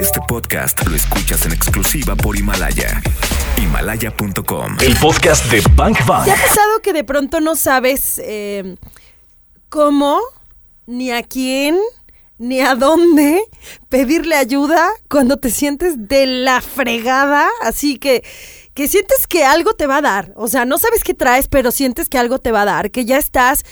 Este podcast lo escuchas en exclusiva por Himalaya. Himalaya.com. El podcast de Bank Bank. ¿Te ha pasado que de pronto no sabes eh, cómo, ni a quién, ni a dónde pedirle ayuda cuando te sientes de la fregada? Así que, que sientes que algo te va a dar. O sea, no sabes qué traes, pero sientes que algo te va a dar, que ya estás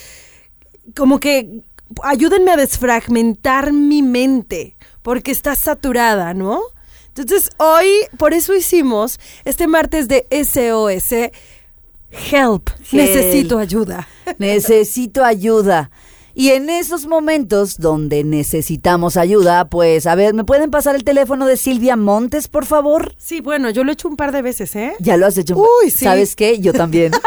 como que ayúdenme a desfragmentar mi mente, porque está saturada, ¿no? Entonces, hoy, por eso hicimos este martes de SOS. Help, necesito ayuda. Necesito ayuda. Y en esos momentos donde necesitamos ayuda, pues, a ver, ¿me pueden pasar el teléfono de Silvia Montes, por favor? Sí, bueno, yo lo he hecho un par de veces, ¿eh? Ya lo has hecho. Uy, sí. ¿Sabes qué? Yo también.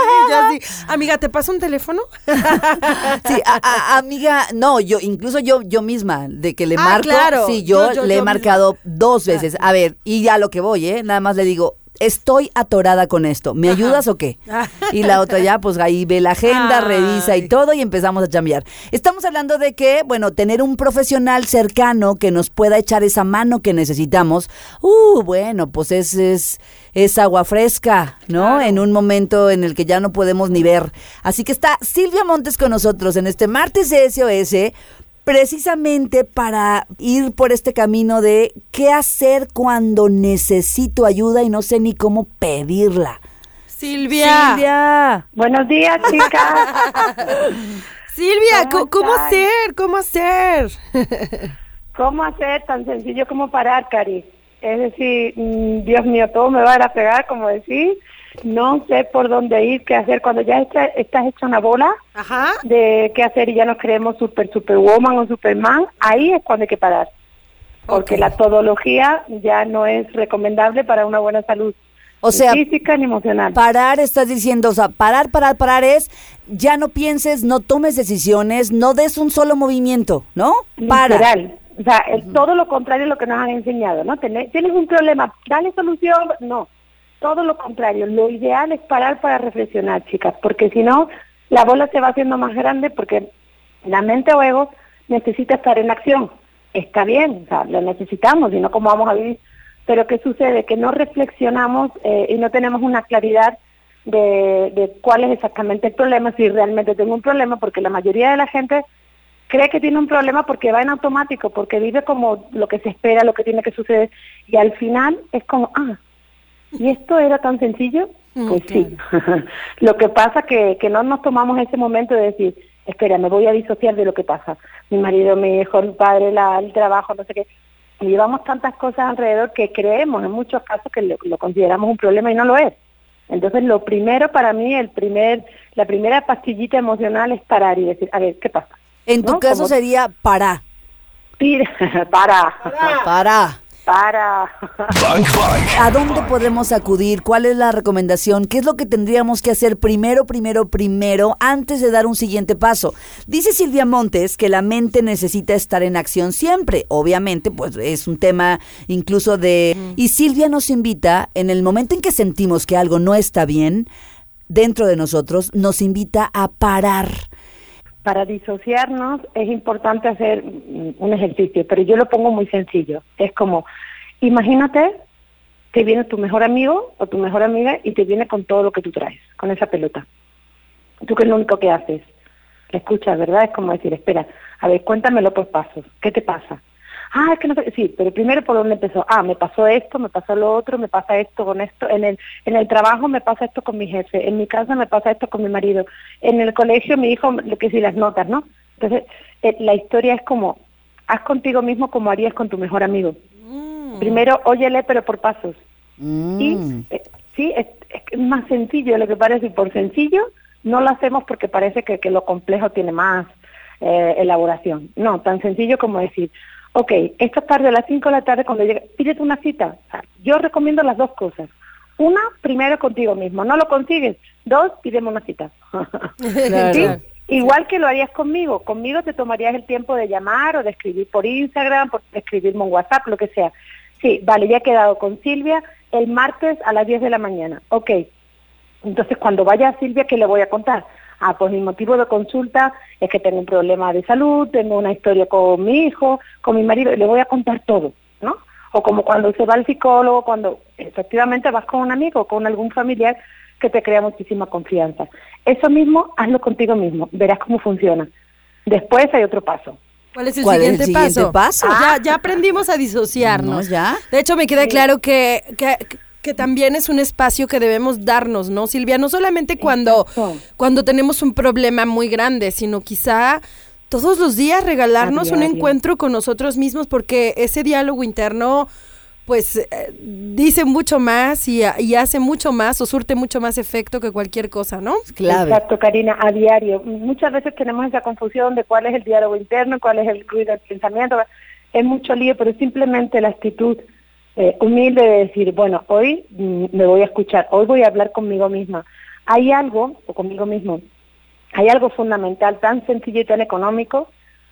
Sí, ya sí. Amiga, ¿te paso un teléfono? Sí, a- a- amiga, no, yo, incluso yo, yo misma, de que le Ah, marco, claro. sí, yo, Yo- yo- le he marcado dos veces. A ver, y ya lo que voy, ¿eh? Nada más le digo, estoy atorada con esto, ¿me Ajá. ayudas o qué? Y la otra ya, pues ahí ve la agenda, Ay. revisa y todo y empezamos a chambear. Estamos hablando de que, bueno, tener un profesional cercano que nos pueda echar esa mano que necesitamos, uh, bueno, pues es, es, es agua fresca, ¿no? En un momento en el que ya no podemos ni ver. Así que está Silvia Montes con nosotros en este martes de SOS precisamente para ir por este camino de qué hacer cuando necesito ayuda y no sé ni cómo pedirla. Silvia. Silvia. Buenos días, chicas. Silvia, ¿Cómo ¿cómo, cómo estás? hacer? ¿Cómo hacer? ¿Cómo hacer tan sencillo como parar, Cari? Es decir, mm, Dios mío, todo me va a ir a pegar, como decir. No sé por dónde ir, qué hacer. Cuando ya está- estás hecha una bola Ajá. de qué hacer y ya nos creemos super, superwoman o superman, ahí es cuando hay que parar. Porque la todología ya no es recomendable para una buena salud. O ni sea, física ni emocional. Parar, estás diciendo, o sea, parar, parar, parar es, ya no pienses, no tomes decisiones, no des un solo movimiento, ¿no? Para. Literal. O sea, el- todo lo contrario a lo que nos han enseñado, ¿no? Tienes un problema, dale solución, no. Todo lo contrario. Lo ideal es parar para reflexionar, chicas, porque si no, la bola se va haciendo más grande porque la mente o ego necesita estar en acción. Está bien, o sea, lo necesitamos, si no, ¿cómo vamos a vivir? Pero ¿qué sucede? Que no reflexionamos eh, y no tenemos una claridad de, de cuál es exactamente el problema, si realmente tengo un problema, porque la mayoría de la gente cree que tiene un problema porque va en automático, porque vive como lo que se espera, lo que tiene que suceder, y al final es como, ah, ¿y esto era tan sencillo? Mm, Pues sí. lo que pasa que, que no nos tomamos ese momento de decir, espera, me voy a disociar de lo que pasa. Mi marido, mi hijo, mi padre, la, el trabajo, no sé qué. Y llevamos tantas cosas alrededor que creemos en muchos casos que lo, lo consideramos un problema y no lo es. Entonces, lo primero para mí, el primer, la primera pastillita emocional es parar y decir, a ver, ¿qué pasa? En tu ¿No? caso sería para, Pide, para, para. Para. Bank Bank. ¿A dónde podemos acudir? ¿Cuál es la recomendación? ¿Qué es lo que tendríamos que hacer primero, primero, primero, antes de dar un siguiente paso? Dice Silvia Montes que la mente necesita estar en acción siempre. Obviamente, pues es un tema incluso de... Y Silvia nos invita, en el momento en que sentimos que algo no está bien dentro de nosotros, nos invita a parar. Para disociarnos es importante hacer un ejercicio, pero yo lo pongo muy sencillo. Es como, imagínate que viene tu mejor amigo o tu mejor amiga y te viene con todo lo que tú traes, con esa pelota. ¿Tú qué es lo único que haces? La escuchas, ¿verdad? Es como decir, espera, a ver, cuéntamelo por pasos. ¿Qué te pasa? Ah, es que no sé, sí, pero primero por dónde empezó. Ah, me pasó esto, me pasó lo otro, me pasa esto con esto. En el, en el trabajo me pasa esto con mi jefe, en mi casa me pasa esto con mi marido, en el colegio mi hijo, lo que sí, las notas, ¿no? Entonces, eh, la historia es como, haz contigo mismo como harías con tu mejor amigo. Primero, óyele, pero por pasos. Mm. Y eh, sí, es, es más sencillo de lo que parece, y por sencillo no lo hacemos porque parece que, que lo complejo tiene más eh, elaboración. No, tan sencillo como decir, ok, esta tarde a las 5 de la tarde cuando llegue, pídete una cita. Yo recomiendo las dos cosas. Una, primero contigo mismo, no lo consigues. Dos, pídeme una cita. Claro. ¿Sí? Igual que lo harías conmigo. Conmigo te tomarías el tiempo de llamar o de escribir por Instagram, por escribirme en WhatsApp, lo que sea. Sí, vale, ya he quedado con Silvia el martes a las 10 de la mañana. Ok. Entonces, cuando vaya a Silvia, ¿qué le voy a contar? Ah, pues mi motivo de consulta es que tengo un problema de salud, tengo una historia con mi hijo, con mi marido, y le voy a contar todo, ¿no? O como cuando se va al psicólogo, cuando efectivamente vas con un amigo o con algún familiar que te crea muchísima confianza. Eso mismo, hazlo contigo mismo, verás cómo funciona. Después hay otro paso. ¿Cuál es el, ¿Cuál es el siguiente, siguiente paso? Ah, ya, ya aprendimos a disociarnos. No, ya. De hecho, me queda claro que, que, que también es un espacio que debemos darnos, ¿no, Silvia? No solamente cuando, cuando tenemos un problema muy grande, sino quizá todos los días regalarnos un encuentro con nosotros mismos, porque ese diálogo interno, pues, eh, dice mucho más y, y hace mucho más o surte mucho más efecto que cualquier cosa, ¿no? Clave. Exacto, Karina, a diario. Muchas veces tenemos esa confusión de cuál es el diálogo interno, cuál es el ruido del pensamiento. Es mucho lío, pero simplemente la actitud eh, humilde de decir, bueno, hoy mm, me voy a escuchar, hoy voy a hablar conmigo misma. Hay algo, o conmigo mismo, hay algo fundamental, tan sencillo y tan económico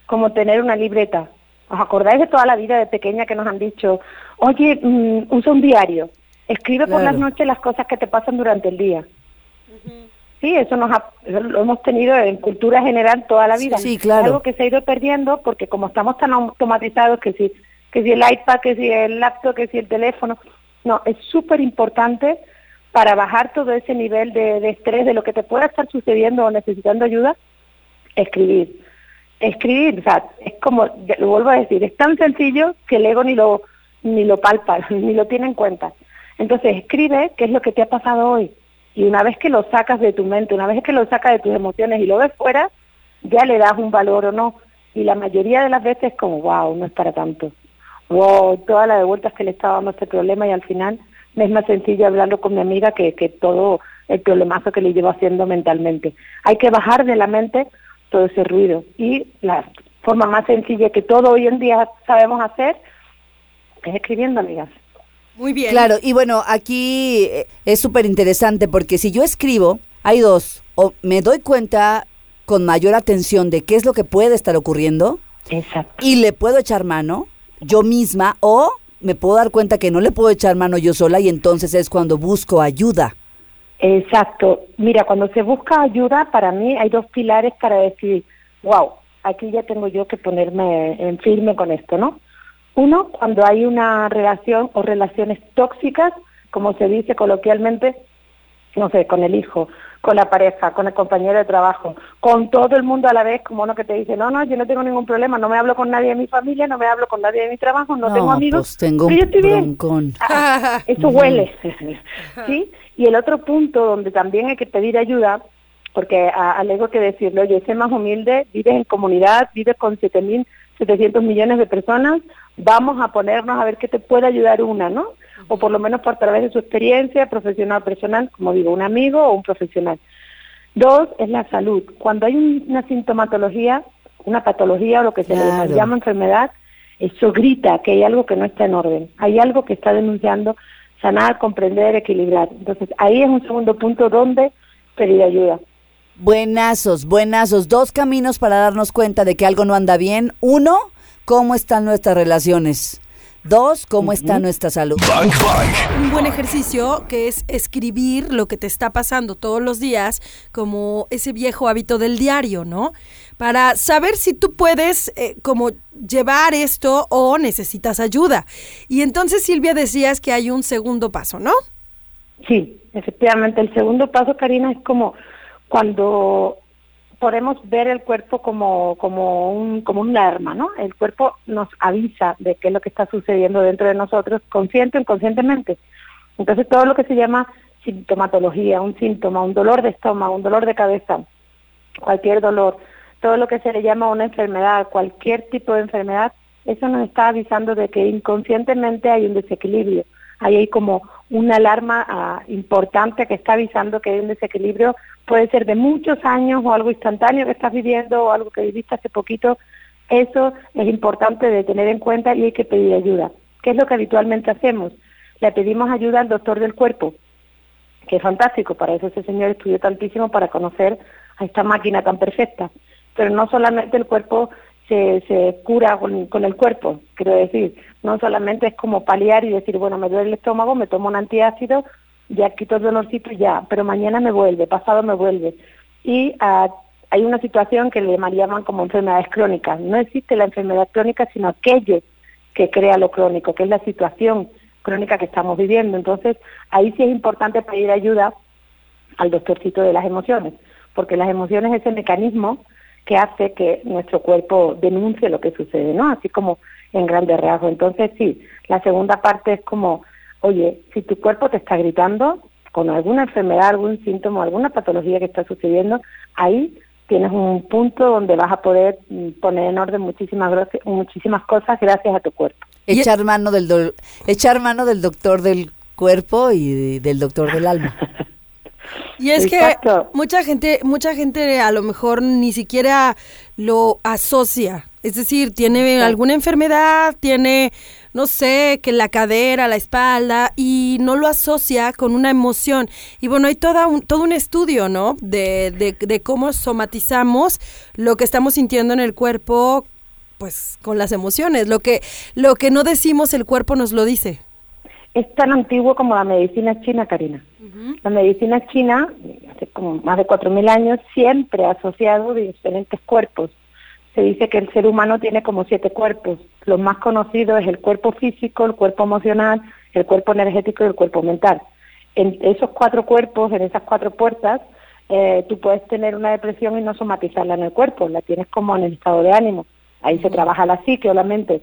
como tener una libreta. ¿Os acordáis de toda la vida de pequeña que nos han dicho, oye, mm, usa un diario, escribe por las noches las cosas que te pasan durante el día? Sí, eso nos ha- eso lo hemos tenido en cultura general toda la vida. Sí, claro. Algo que se ha ido perdiendo porque como estamos tan automatizados que si, que si el iPad, que si el laptop, que si el teléfono, no, es súper importante para bajar todo ese nivel de, estrés de lo que te pueda estar sucediendo o necesitando ayuda, escribir. Escribir, o sea, es como, lo vuelvo a decir, es tan sencillo que el ego ni lo, ni lo palpa, ni lo tiene en cuenta. Entonces escribe qué es lo que te ha pasado hoy. Y una vez que lo sacas de tu mente, una vez que lo sacas de tus emociones y lo ves fuera, ya le das un valor o no. Y la mayoría de las veces como, wow, no es para tanto. Wow, todas las de vueltas que le estaba dando este problema y al final me es más sencillo hablarlo con mi amiga que, que todo el problemazo que le llevo haciendo mentalmente. Hay que bajar de la mente todo ese ruido. Y la forma más sencilla que todo hoy en día sabemos hacer es escribiendo, amigas. Muy bien. Claro, y bueno, aquí eh, es súper interesante porque si yo escribo, hay dos, o me doy cuenta con mayor atención de qué es lo que puede estar ocurriendo Exacto. y le puedo echar mano yo misma o me puedo dar cuenta que no le puedo echar mano yo sola y entonces es cuando busco ayuda. Exacto. Mira, cuando se busca ayuda, para mí hay dos pilares para decir, wow, aquí ya tengo yo que ponerme en firme con esto, ¿no? Uno, cuando hay una relación o relaciones tóxicas, como se dice coloquialmente, no sé, con el hijo, con la pareja, con el compañero de trabajo, con todo el mundo a la vez, como uno que te dice, no, no, yo no tengo ningún problema, no me hablo con nadie de mi familia, no me hablo con nadie de mi trabajo, no, tengo amigos, pues tengo pero yo estoy bien. Ah, eso huele, ¿sí? Y el otro punto donde también hay que pedir ayuda, porque alego que decirlo, oye, sé más humilde, vives en comunidad, vives con 7.700 millones de personas, vamos a ponernos a ver qué te puede ayudar una, ¿no? O por lo menos por través de su experiencia profesional, personal, como digo, un amigo o un profesional. Dos, es la salud. Cuando hay un- una sintomatología, una patología o lo que se le llama enfermedad, eso grita que hay algo que no está en orden, hay algo que está denunciando sanar, comprender, equilibrar. Entonces, ahí es un segundo punto donde pedir ayuda. Buenazos, buenazos. Dos caminos para darnos cuenta de que algo no anda bien. Uno, cómo están nuestras relaciones. Dos, cómo está nuestra salud. Bank Bank. un buen ejercicio que es escribir lo que te está pasando todos los días, como ese viejo hábito del diario, ¿no? Para saber si tú puedes eh, como llevar esto o necesitas ayuda. Y entonces, Silvia, decías que hay un segundo paso, ¿no? Sí, efectivamente. El segundo paso, Karina, es como cuando podemos ver el cuerpo como, como, un, como un arma, ¿no? El cuerpo nos avisa de qué es lo que está sucediendo dentro de nosotros, consciente o inconscientemente. Entonces, todo lo que se llama sintomatología, un síntoma, un dolor de estómago, un dolor de cabeza, cualquier dolor, todo lo que se le llama una enfermedad, cualquier tipo de enfermedad, eso nos está avisando de que inconscientemente hay un desequilibrio. Ahí hay como una alarma ah, importante que está avisando que hay un desequilibrio, puede ser de muchos años o algo instantáneo que estás viviendo o algo que viviste hace poquito. Eso es importante de tener en cuenta y hay que pedir ayuda. ¿Qué es lo que habitualmente hacemos? Le pedimos ayuda al doctor del cuerpo, que es fantástico, para eso ese señor estudió tantísimo para conocer a esta máquina tan perfecta. Pero no solamente el cuerpo se, cura con, con el cuerpo, quiero decir, no solamente es como paliar y decir, bueno, me duele el estómago, me tomo un antiácido, ya quito el dolorcito y ya, pero mañana me vuelve, pasado me vuelve. y ah, hay una situación que le llaman como enfermedades crónicas. No existe la enfermedad crónica, sino aquello que crea lo crónico, que es la situación crónica que estamos viviendo. Entonces, ahí sí es importante pedir ayuda al doctorcito de las emociones, porque las emociones es el mecanismo que hace que nuestro cuerpo denuncie lo que sucede, ¿no? Así como en grandes rasgos. Entonces, sí, la segunda parte es como, oye, si tu cuerpo te está gritando con alguna enfermedad, algún síntoma, alguna patología que está sucediendo, ahí tienes un punto donde vas a poder mm, poner en orden muchísimas muchísimas cosas gracias a tu cuerpo. Echar mano del echar mano del doctor del cuerpo y del doctor del alma. Y es que mucha gente, mucha gente a lo mejor ni siquiera lo asocia. Es decir, tiene alguna enfermedad, tiene, no sé, que la cadera, la espalda, y no lo asocia con una emoción. Y bueno, hay toda un, todo un estudio, ¿no? De, de, de cómo somatizamos lo que estamos sintiendo en el cuerpo, pues con las emociones. Lo que, lo que no decimos, el cuerpo nos lo dice es tan antiguo como la medicina china, Karina. La medicina china, hace como más de 4.000 años, siempre ha asociado diferentes cuerpos. Se dice que el ser humano tiene como siete cuerpos. Los más conocidos es el cuerpo físico, el cuerpo emocional, el cuerpo energético y el cuerpo mental. En esos cuatro cuerpos, en esas cuatro puertas, eh, tú puedes tener una depresión y no somatizarla en el cuerpo, la tienes como en el estado de ánimo. Ahí se trabaja la psique o la mente.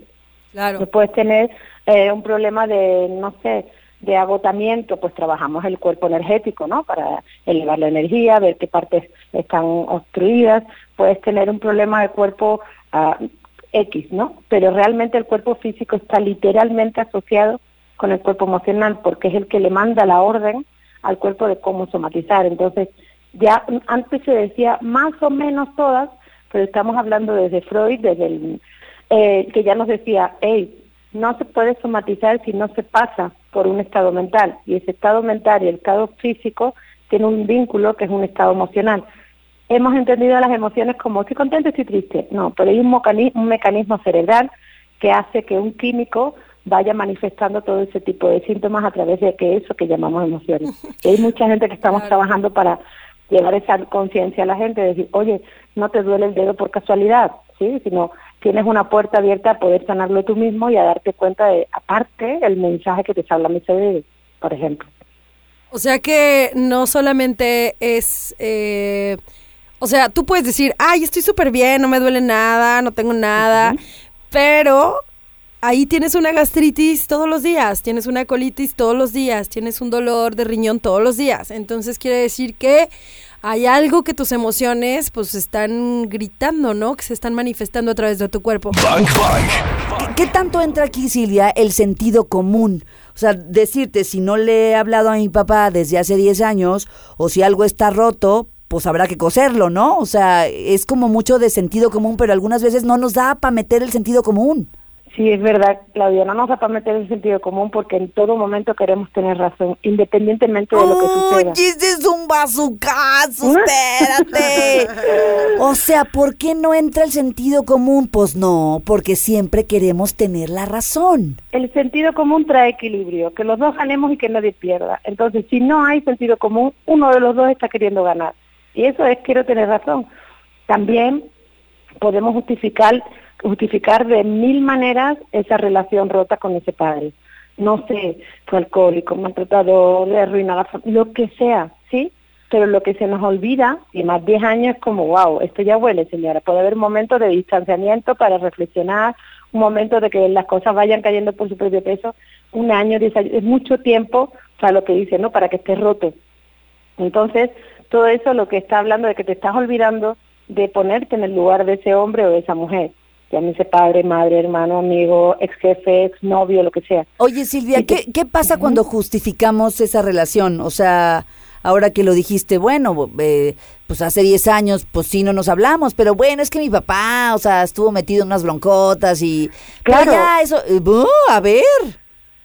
Claro. puedes tener eh, un problema de, no sé, de agotamiento, pues trabajamos el cuerpo energético, ¿no? Para elevar la energía, ver qué partes están obstruidas. Puedes tener un problema de cuerpo ah, X, ¿no? Pero realmente el cuerpo físico está literalmente asociado con el cuerpo emocional porque es el que le manda la orden al cuerpo de cómo somatizar. Entonces, ya antes se decía más o menos todas, pero estamos hablando desde Freud, desde el eh, que ya nos decía, hey, no se puede somatizar si no se pasa por un estado mental. Y ese estado mental y el estado físico tiene un vínculo que es un estado emocional. Hemos entendido las emociones como estoy contento, estoy triste. No, pero hay un, mecanismo, un mecanismo cerebral que hace que un químico vaya manifestando todo ese tipo de síntomas a través de que eso que llamamos emociones. Y hay mucha gente que estamos trabajando para llevar esa conciencia a la gente, decir, oye, no te duele el dedo por casualidad, ¿sí? sino tienes una puerta abierta a poder sanarlo tú mismo y a darte cuenta de, aparte, el mensaje que te habla mi cerebro, por ejemplo. O sea que no solamente es... Eh, o sea, tú puedes decir, ay, estoy súper bien, no me duele nada, no tengo nada, pero ahí tienes una gastritis todos los días, tienes una colitis todos los días, tienes un dolor de riñón todos los días. Entonces quiere decir que hay algo que tus emociones pues están gritando, ¿no? Que se están manifestando a través de tu cuerpo. ¿Qué, tanto entra aquí, Silvia, el sentido común? O sea, decirte, si no le he hablado a mi papá desde hace 10 años, o si algo está roto, pues habrá que coserlo, ¿no? O sea, es como mucho de sentido común, pero algunas veces no nos da para meter el sentido común. Sí, es verdad, Claudia, no nos va a meter el sentido común porque en todo momento queremos tener razón, independientemente de lo que suceda. ¡Oye, ese es un bazucazo! ¡Espérate! o sea, ¿por qué no entra el sentido común? Pues no, porque siempre queremos tener la razón. El sentido común trae equilibrio, que los dos ganemos y que nadie pierda. Entonces, si no hay sentido común, uno de los dos está queriendo ganar. Y eso es quiero tener razón. También podemos justificar justificar de mil maneras esa relación rota con ese padre. No sé, fue alcohólico, maltratador, le arruinó la lo que sea, ¿sí? Pero lo que se nos olvida, y más 10 años es como, wow, esto ya huele, señora. Puede haber momentos de distanciamiento para reflexionar, un momento de que las cosas vayan cayendo por su propio peso, un año, diez años, es mucho tiempo para lo que dice, ¿no? Para que esté roto. Entonces, todo eso lo que está hablando de que te estás olvidando de ponerte en el lugar de ese hombre o de esa mujer llámese padre, madre, hermano, amigo, ex jefe, ex novio, lo que sea. Oye Silvia, ¿qué, ¿qué pasa cuando justificamos esa relación? O sea, ahora que lo dijiste, bueno, eh, pues hace 10 años, pues sí, no nos hablamos, pero bueno, es que mi papá, o sea, estuvo metido en unas broncotas y... Claro. Ya, eso, eh, a ver.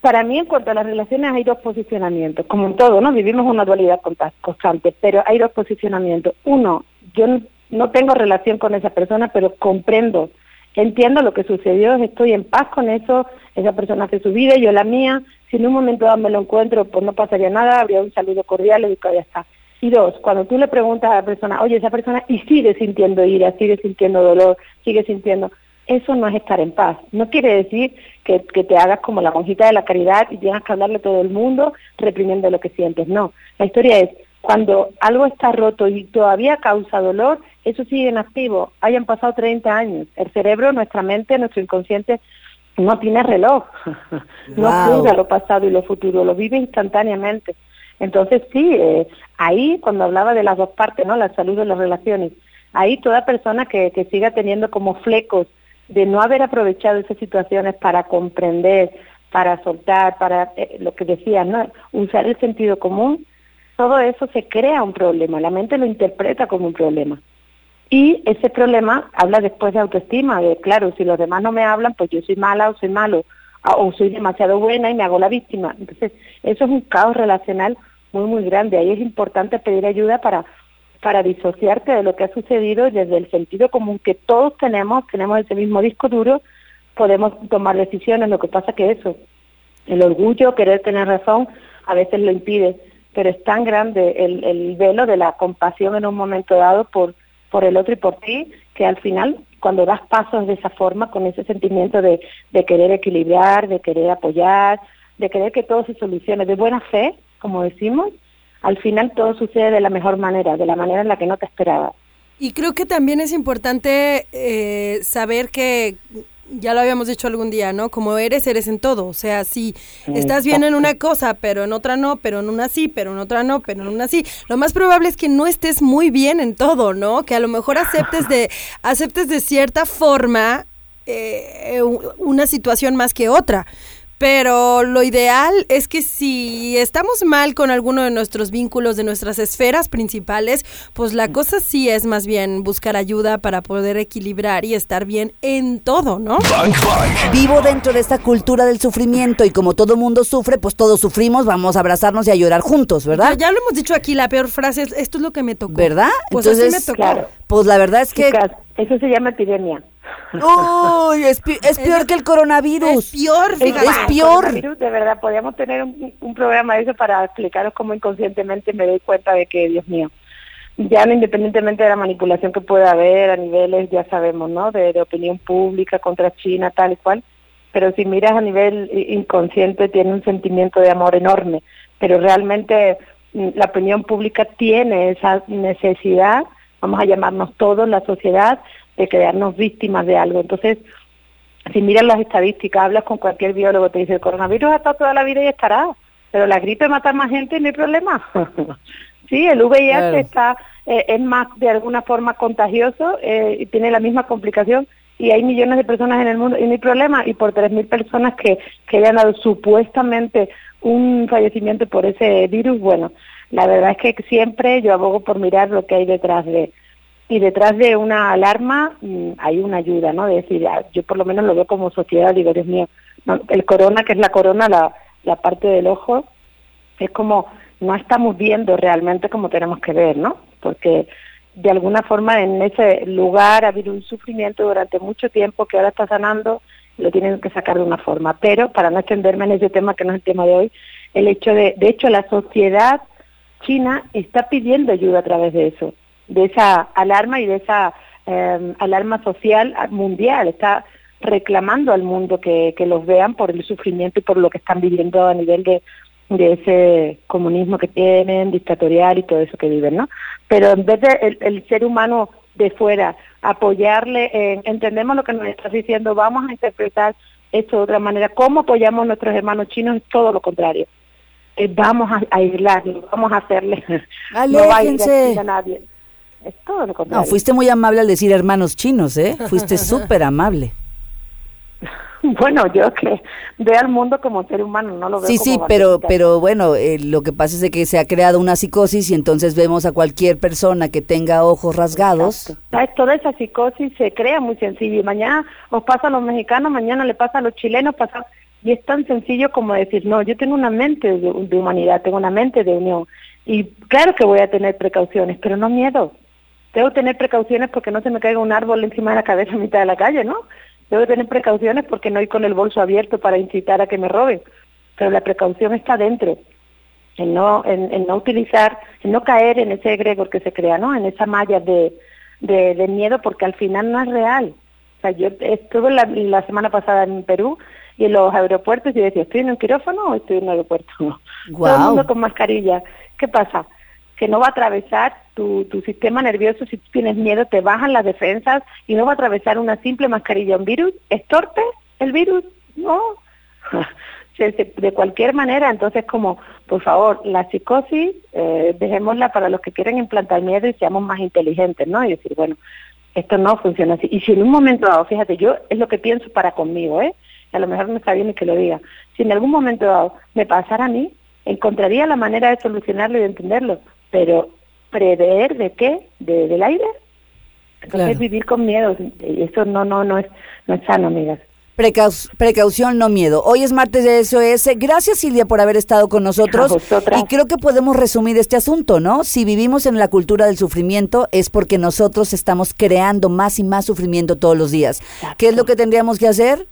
Para mí, en cuanto a las relaciones, hay dos posicionamientos, como en todo, ¿no? Vivimos una dualidad constante, pero hay dos posicionamientos. Uno, yo no tengo relación con esa persona, pero comprendo entiendo lo que sucedió, estoy en paz con eso, esa persona hace su vida, yo la mía, si en un momento dado me lo encuentro, pues no pasaría nada, habría un saludo cordial y ya está. Y dos, cuando tú le preguntas a la persona, oye, esa persona y sigue sintiendo ira, sigue sintiendo dolor, sigue sintiendo, eso no es estar en paz. No quiere decir que, que te hagas como la monjita de la caridad y tengas que hablarle a todo el mundo reprimiendo lo que sientes. No, la historia es, cuando algo está roto y todavía causa dolor, eso sigue en activo. Hayan pasado 30 años. El cerebro, nuestra mente, nuestro inconsciente no tiene reloj. no Wow. juzga lo pasado y lo futuro, lo vive instantáneamente. Entonces sí, eh, ahí cuando hablaba de las dos partes, ¿no? La salud de las relaciones, ahí toda persona que, que siga teniendo como flecos de no haber aprovechado esas situaciones para comprender, para soltar, para eh, lo que decías, ¿no? Usar el sentido común, todo eso se crea un problema, la mente lo interpreta como un problema. Y ese problema habla después de autoestima, de claro, si los demás no me hablan, pues yo soy mala o soy malo, a- o soy demasiado buena y me hago la víctima. Entonces, eso es un caos relacional muy, muy grande. Ahí es importante pedir ayuda para, para disociarte de lo que ha sucedido desde el sentido común que todos tenemos, tenemos ese mismo disco duro, podemos tomar decisiones. Lo que pasa que eso, el orgullo, querer tener razón, a veces lo impide, pero es tan grande el, el velo de la compasión en un momento dado por, por el otro y por ti, que al final, cuando das pasos de esa forma, con ese sentimiento de, de querer equilibrar, de querer apoyar, de querer que todo se solucione de buena fe, como decimos, al final todo sucede de la mejor manera, de la manera en la que no te esperabas. Y creo que también es importante eh, saber que, ya lo habíamos dicho algún día, ¿no? Como eres, eres en todo. O sea, si estás bien en una cosa, pero en otra no, pero en una sí, pero en otra no, pero en una sí, lo más probable es que no estés muy bien en todo, ¿no? Que a lo mejor aceptes de, aceptes de cierta forma eh, una situación más que otra. Pero lo ideal es que si estamos mal con alguno de nuestros vínculos, de nuestras esferas principales, pues la cosa sí es más bien buscar ayuda para poder equilibrar y estar bien en todo, ¿no? Vivo dentro de esta cultura del sufrimiento y como todo mundo sufre, pues todos sufrimos, vamos a abrazarnos y a llorar juntos, ¿verdad? Ya, ya lo hemos dicho aquí, la peor frase es, esto es lo que me tocó. ¿Verdad? Pues Entonces, así me tocó. Claro. Pues la verdad es que... Eso se llama epidemia. Uy, es, pi- es peor que el coronavirus. Es peor, Es. Es peor. coronavirus, De verdad, podríamos tener un, un programa de eso para explicaros cómo inconscientemente me doy cuenta de que, Dios mío, ya no independientemente de la manipulación que pueda haber a niveles, ya sabemos, ¿no? De, de opinión pública contra China, tal y cual. Pero si miras a nivel inconsciente, tiene un sentimiento de amor enorme. Pero realmente mm, la opinión pública tiene esa necesidad, vamos a llamarnos todos, la sociedad, de crearnos víctimas de algo. Entonces, si miras las estadísticas, hablas con cualquier biólogo, te dice el coronavirus ha estado toda la vida y estará, pero la gripe mata más gente y no hay problema. sí, el VIH Claro. está eh, es más de alguna forma contagioso eh, y tiene la misma complicación y hay millones de personas en el mundo y no hay problema y por 3.000 personas que, que hayan dado supuestamente un fallecimiento por ese virus, bueno, la verdad es que siempre yo abogo por mirar lo que hay detrás de y detrás de una alarma mm, hay una ayuda, ¿no? De decir, ah, yo por lo menos lo veo como sociedad, digo, Dios mío, el corona, que es la corona, la, la parte del ojo, es como no estamos viendo realmente como tenemos que ver, ¿no? Porque de alguna forma en ese lugar ha habido un sufrimiento durante mucho tiempo que ahora está sanando, lo tienen que sacar de una forma. Pero para no extenderme en ese tema, que no es el tema de hoy, el hecho de, de hecho, la sociedad china está pidiendo ayuda a través de eso, de esa alarma y de esa eh, alarma social mundial, está reclamando al mundo que, que los vean por el sufrimiento y por lo que están viviendo a nivel de, de ese comunismo que tienen, dictatorial y todo eso que viven, ¿no? Pero en vez de el, ser humano de fuera apoyarle, en- entendemos lo que nos estás diciendo, vamos a interpretar esto de otra manera. ¿Cómo apoyamos a nuestros hermanos chinos? Todo lo contrario. Eh, vamos a, a aislarlos, vamos a hacerle... no va a ir nadie. Es todo lo contrario. No, fuiste muy amable al decir hermanos chinos, ¿eh? Fuiste súper amable. Bueno, yo que veo al mundo como ser humano, no lo veo Sí, como sí, pero, pero bueno, eh, lo que pasa es de que se ha creado una psicosis y entonces vemos a cualquier persona que tenga ojos rasgados. ¿Sabes? Toda esa psicosis se crea muy sencillo y mañana os pasa a los mexicanos, mañana le pasa a los chilenos, pasa y es tan sencillo como decir, no, yo tengo una mente de, humanidad, tengo una mente de unión y claro que voy a tener precauciones, pero no miedo. Debo tener precauciones porque no se me caiga un árbol encima de la cabeza a mitad de la calle, ¿no? Debo tener precauciones porque no ir con el bolso abierto para incitar a que me roben, pero la precaución está dentro. en no, en, en no utilizar, en no caer en ese egregor que se crea, ¿no? En esa malla de, de, miedo, porque al final no es real. O sea, yo estuve la semana pasada en Perú y en los aeropuertos y decía, ¿estoy en un quirófano o estoy en un aeropuerto? Todo el mundo con mascarilla. ¿Qué pasa? Que no va a atravesar tu, tu sistema nervioso si tú tienes miedo, te bajan las defensas y no va a atravesar una simple mascarilla un virus. ¿Es torpe el virus? No. De cualquier manera, entonces como, por favor, la psicosis, eh, dejémosla para los que quieren implantar miedo y seamos más inteligentes, ¿no? Y decir, bueno, esto no funciona así. Y si en un momento dado, fíjate, yo es lo que pienso para conmigo, ¿eh? A lo mejor no está bien ni que lo diga. Si en algún momento dado me pasara a mí, encontraría la manera de solucionarlo y de entenderlo, pero prever de qué, de, del aire. Entonces Claro. vivir con miedo, eso no, no, no es, no es sano, amigas. Precau- precaución, no miedo. Hoy es martes de SOS. Gracias, Silvia, por haber estado con nosotros. Y creo que podemos resumir este asunto, ¿no? Si vivimos en la cultura del sufrimiento es porque nosotros estamos creando más y más sufrimiento todos los días. ¿Qué es lo que tendríamos que hacer?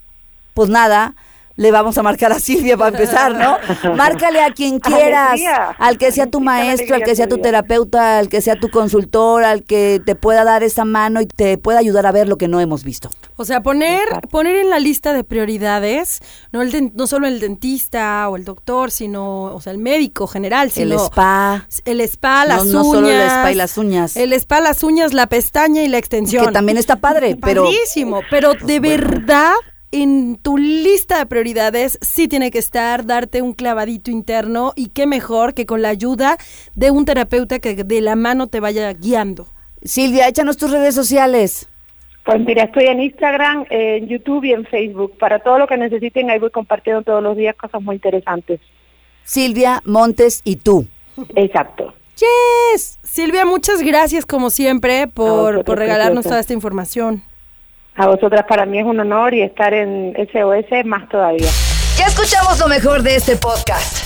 Pues nada. Le vamos a marcar a Silvia para empezar, ¿no? Márcale a quien quieras, Alegría. al que sea tu maestro, al que sea tu terapeuta, al que sea tu consultor, al que te pueda dar esa mano y te pueda ayudar a ver lo que no hemos visto. O sea, poner, Exacto. poner en la lista de prioridades, no, el no solo el dentista o el doctor, sino, o sea, el médico general, El spa. el spa, las No- uñas. no solo el spa y las uñas. El spa, las uñas, la pestaña y la extensión. Que también está padre, pero Padrísimo, pero de verdad en tu lista de prioridades sí tiene que estar darte un clavadito interno y qué mejor que con la ayuda de un terapeuta que de la mano te vaya guiando. Silvia, échanos tus redes sociales. Pues mira, estoy en Instagram, en YouTube y en Facebook. Para todo lo que necesiten, ahí voy compartiendo todos los días cosas muy interesantes. Silvia Montes y tú. Exacto. Yes. Silvia, muchas gracias como siempre por, por regalarnos toda esta información. A vosotras para mí es un honor y estar en SOS más todavía. Ya escuchamos lo mejor de este podcast.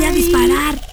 voy a disparar.